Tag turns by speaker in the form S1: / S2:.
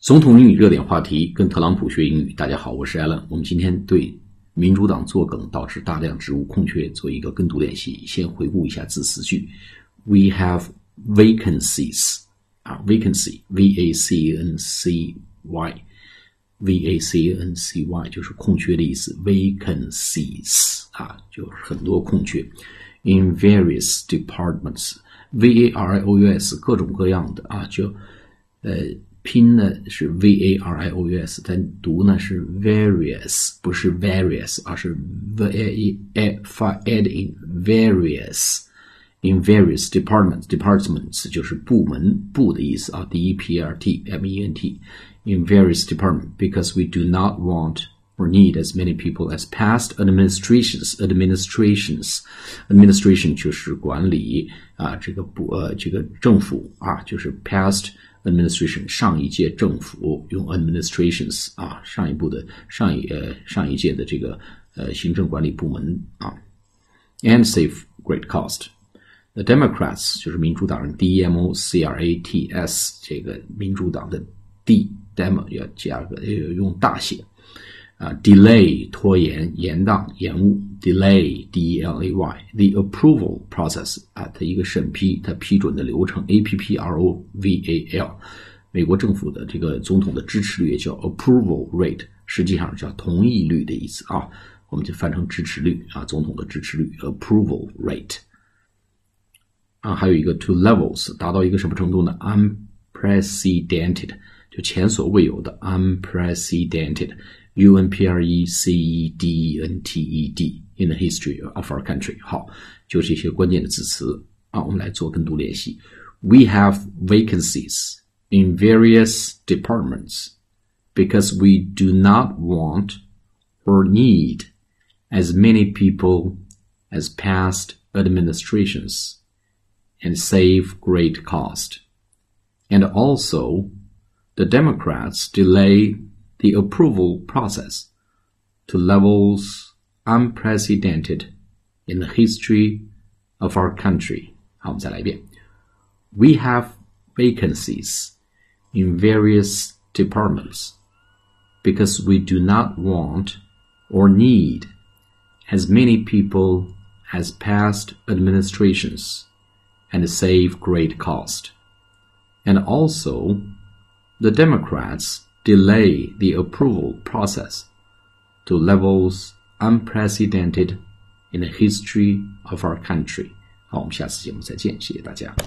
S1: 总统英语热点话题，跟特朗普学英语。大家好，我是 Allen。我们今天对民主党作梗导致大量职务空缺做一个跟读练习。先回顾一下字词句：We have vacancies 啊，vacancy，v a c n c y，v a c n c y 就是空缺的意思，vacancies 啊，就是很多空缺。In various departments，v a r i o u s 各种各样的啊，就呃。拼呢是 v a r i o u s，但读呢是 various，不是 various，而是 v a e f add in various in various departments departments 就是部门部的意思啊，d e p r t m e n t in various departments because we do not want or need as many people as past administrations administrations administration 就是管理啊，这个不呃这个政府啊就是 past。 Administration 上一届政府用 administrations 啊，上一部的上一呃上一届的这个呃行政管理部门啊，and save great cost。The Democrats 就是民主党人，D E M O C R A T S 这个民主党的 D，demo 要加个要用大写。啊，delay 拖延、延宕、延误 ，delay d e l a y the approval process 啊，它一个审批、它批准的流程，a p p r o v a l，美国政府的这个总统的支持率也叫 approval rate，实际上叫同意率的意思啊，我们就翻成支持率啊，总统的支持率 approval rate。啊，还有一个 to levels 达到一个什么程度呢？unprecedented 就前所未有的 unprecedented。U N P R E C E D E N T E D in the history of our country。好，就这些关键的字词啊，我们来做跟读练习。We have vacancies in various departments because we do not want or need as many people as past administrations and save great cost. And also, the Democrats delay the approval process to levels unprecedented in the history of our country. We have vacancies in various departments because we do not want or need as many people as past administrations and save great cost. And also, the Democrats delay the approval process to levels unprecedented in the history of our country。好，我们下次节目再见，谢谢大家。